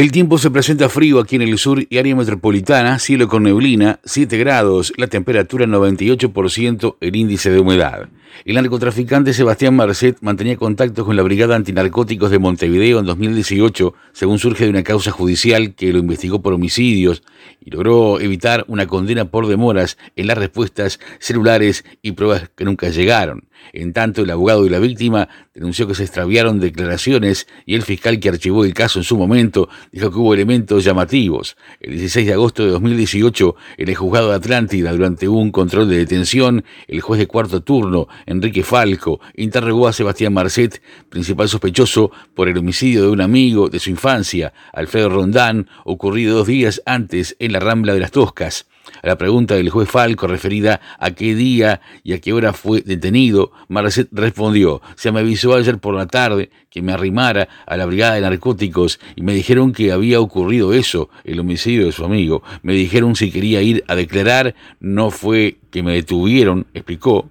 El tiempo se presenta frío aquí en el sur y área metropolitana, cielo con neblina, 7 grados, la temperatura 98%, el índice de humedad. El narcotraficante Sebastián Marcet mantenía contacto con la Brigada Antinarcóticos de Montevideo en 2018, según surge de una causa judicial que lo investigó por homicidios y logró evitar una condena por demoras en las respuestas celulares y pruebas que nunca llegaron. En tanto, el abogado de la víctima denunció que se extraviaron declaraciones y el fiscal que archivó el caso en su momento dijo que hubo elementos llamativos. El 16 de agosto de 2018, en el juzgado de Atlántida, durante un control de detención, el juez de cuarto turno, Enrique Falco, interrogó a Sebastián Marcet, principal sospechoso por el homicidio de un amigo de su infancia, Alfredo Rondán, ocurrido dos días antes en la Rambla de las Toscas. A la pregunta del juez Falco referida a qué día y a qué hora fue detenido, Marcet respondió, se me avisó ayer por la tarde que me arrimara a la brigada de narcóticos y me dijeron que había ocurrido eso, el homicidio de su amigo. Me dijeron si quería ir a declarar, no fue que me detuvieron, explicó.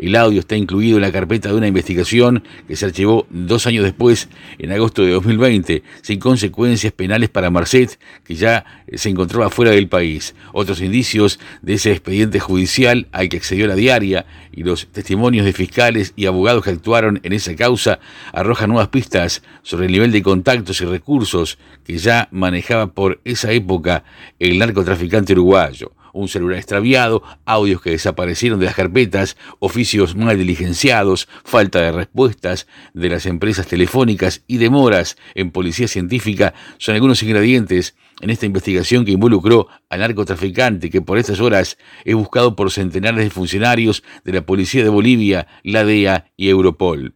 El audio está incluido en la carpeta de una investigación que se archivó dos años después, en agosto de 2020, sin consecuencias penales para Marcet, que ya se encontraba fuera del país. Otros indicios de ese expediente judicial al que accedió la diaria y los testimonios de fiscales y abogados que actuaron en esa causa arrojan nuevas pistas sobre el nivel de contactos y recursos que ya manejaba por esa época el narcotraficante uruguayo un celular extraviado, audios que desaparecieron de las carpetas, oficios mal diligenciados, falta de respuestas de las empresas telefónicas y demoras en policía científica son algunos ingredientes en esta investigación que involucró al narcotraficante que por estas horas es buscado por centenares de funcionarios de la Policía de Bolivia, la DEA y Europol.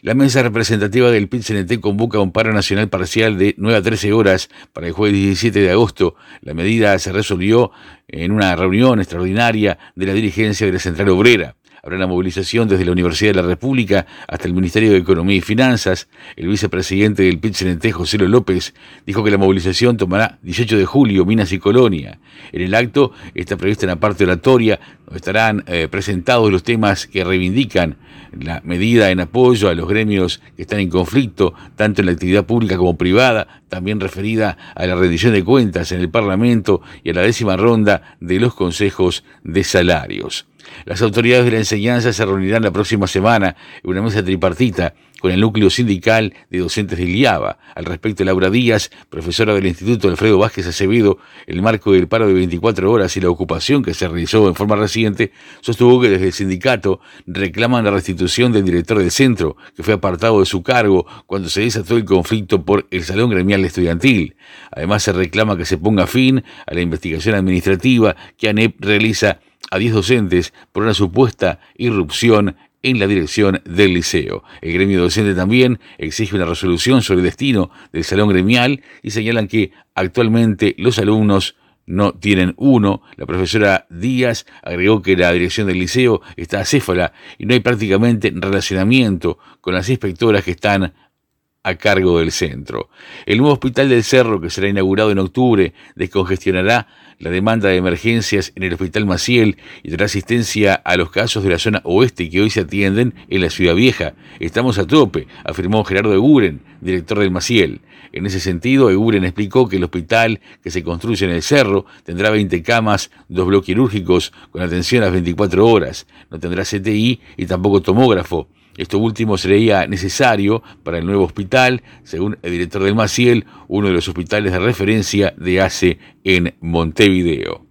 La mesa representativa del PIT-CNT convoca un paro nacional parcial de 9 a 13 horas para el jueves 17 de agosto. La medida se resolvió en una reunión extraordinaria de la dirigencia de la Central Obrera. Habrá una movilización desde la Universidad de la República hasta el Ministerio de Economía y Finanzas. El vicepresidente del PIT-CNT, José López, dijo que la movilización tomará 18 de julio, Minas y Colonia. En el acto está prevista una parte oratoria donde estarán eh, presentados los temas que reivindican la medida en apoyo a los gremios que están en conflicto, tanto en la actividad pública como privada, también referida a la rendición de cuentas en el Parlamento y a la décima ronda de los consejos de salarios. Las autoridades de la enseñanza se reunirán la próxima semana en una mesa tripartita con el núcleo sindical de docentes de IABA. Al respecto, Laura Díaz, profesora del Instituto Alfredo Vázquez Acevedo, en el marco del paro de 24 horas y la ocupación que se realizó en forma reciente, sostuvo que desde el sindicato reclaman la restitución del director del centro, que fue apartado de su cargo cuando se desató el conflicto por el Salón Gremial Estudiantil. Además, se reclama que se ponga fin a la investigación administrativa que ANEP realiza a 10 docentes por una supuesta irrupción en la dirección del liceo. El gremio docente también exige una resolución sobre el destino del salón gremial y señalan que actualmente los alumnos no tienen uno. La profesora Díaz agregó que la dirección del liceo está acéfala y no hay prácticamente relacionamiento con las inspectoras que están a cargo del centro. El nuevo hospital del Cerro, que será inaugurado en octubre, descongestionará la demanda de emergencias en el Hospital Maciel y dará asistencia a los casos de la zona oeste que hoy se atienden en la Ciudad Vieja. Estamos a tope, afirmó Gerardo Eguren, director del Maciel. En ese sentido, Eguren explicó que el hospital que se construye en el Cerro tendrá 20 camas, dos bloques quirúrgicos con atención a las 24 horas. No tendrá CTI y tampoco tomógrafo. Esto último sería necesario para el nuevo hospital, según el director del Maciel, uno de los hospitales de referencia de ACE en Montevideo.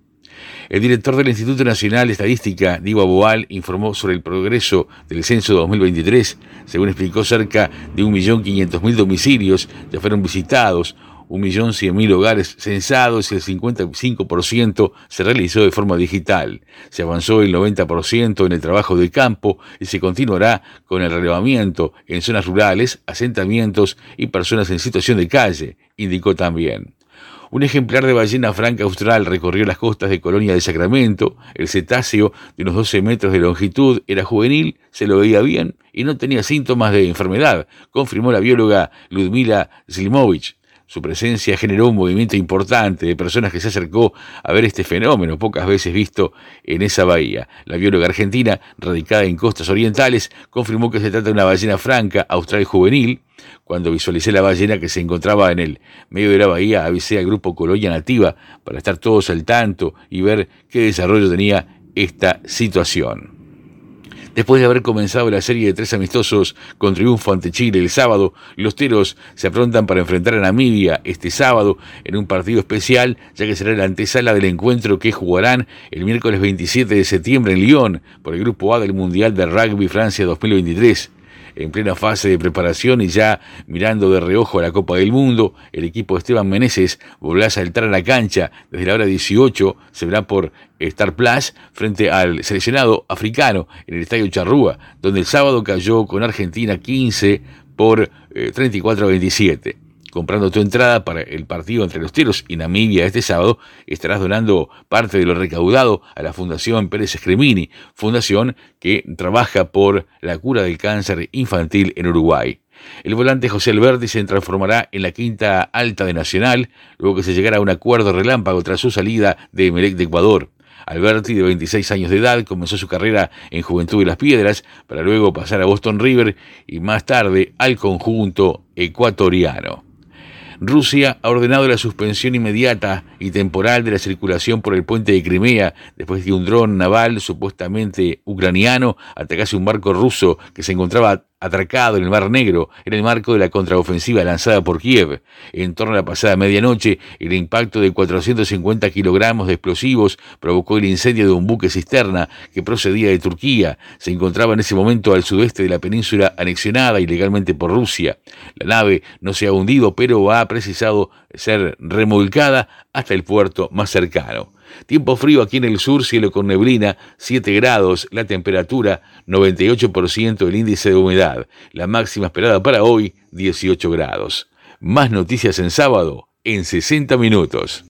El director del Instituto Nacional de Estadística, Diego Aboal, informó sobre el progreso del censo 2023. Según explicó, cerca de 1.500.000 domicilios ya fueron visitados, 1.100.000 hogares censados y el 55% se realizó de forma digital. Se avanzó el 90% en el trabajo de campo y se continuará con el relevamiento en zonas rurales, asentamientos y personas en situación de calle, indicó también. Un ejemplar de ballena franca austral recorrió las costas de Colonia de Sacramento. El cetáceo, de unos 12 metros de longitud, era juvenil, se lo veía bien y no tenía síntomas de enfermedad, confirmó la bióloga Ludmila Zlimovich Su presencia generó un movimiento importante de personas que se acercó a ver este fenómeno, pocas veces visto en esa bahía. La bióloga argentina, radicada en costas orientales, confirmó que se trata de una ballena franca, austral juvenil. Cuando visualicé la ballena que se encontraba en el medio de la bahía, avisé al grupo Colonia Nativa para estar todos al tanto y ver qué desarrollo tenía esta situación. Después de haber comenzado la serie de tres amistosos con triunfo ante Chile el sábado, los teros se aprontan para enfrentar a Namibia este sábado en un partido especial, ya que será la antesala del encuentro que jugarán el miércoles 27 de septiembre en Lyon por el Grupo A del Mundial de Rugby Francia 2023 en plena fase de preparación y ya mirando de reojo a la Copa del Mundo, el equipo de Esteban Meneses volverá a saltar a la cancha. Desde la hora 18, se verá por Star Plus frente al seleccionado africano en el Estadio Charrúa, donde el sábado cayó con Argentina 15 por 34 a 27 comprando tu entrada para el partido entre los Teros y Namibia este sábado, estarás donando parte de lo recaudado a la Fundación Pérez Escremini, fundación que trabaja por la cura del cáncer infantil en Uruguay. El volante José Alberti se transformará en la quinta alta de Nacional, luego que se llegara a un acuerdo relámpago tras su salida de Melec de Ecuador. Alberti, de 26 años de edad, comenzó su carrera en Juventud de las Piedras, para luego pasar a Boston River y más tarde al conjunto ecuatoriano. Rusia ha ordenado la suspensión inmediata y temporal de la circulación por el puente de Crimea después de que un dron naval supuestamente ucraniano atacase un barco ruso que se encontraba atracado en el Mar Negro en el marco de la contraofensiva lanzada por Kiev. En torno a la pasada medianoche, el impacto de 450 kilogramos de explosivos provocó el incendio de un buque cisterna que procedía de Turquía. Se encontraba en ese momento al sudeste de la península anexionada ilegalmente por Rusia. La nave no se ha hundido, pero ha precisado ser remolcada hasta el puerto más cercano. Tiempo frío aquí en el sur, cielo con neblina, 7 grados, la temperatura 98% el índice de humedad, la máxima esperada para hoy 18 grados. Más noticias en sábado en 60 minutos.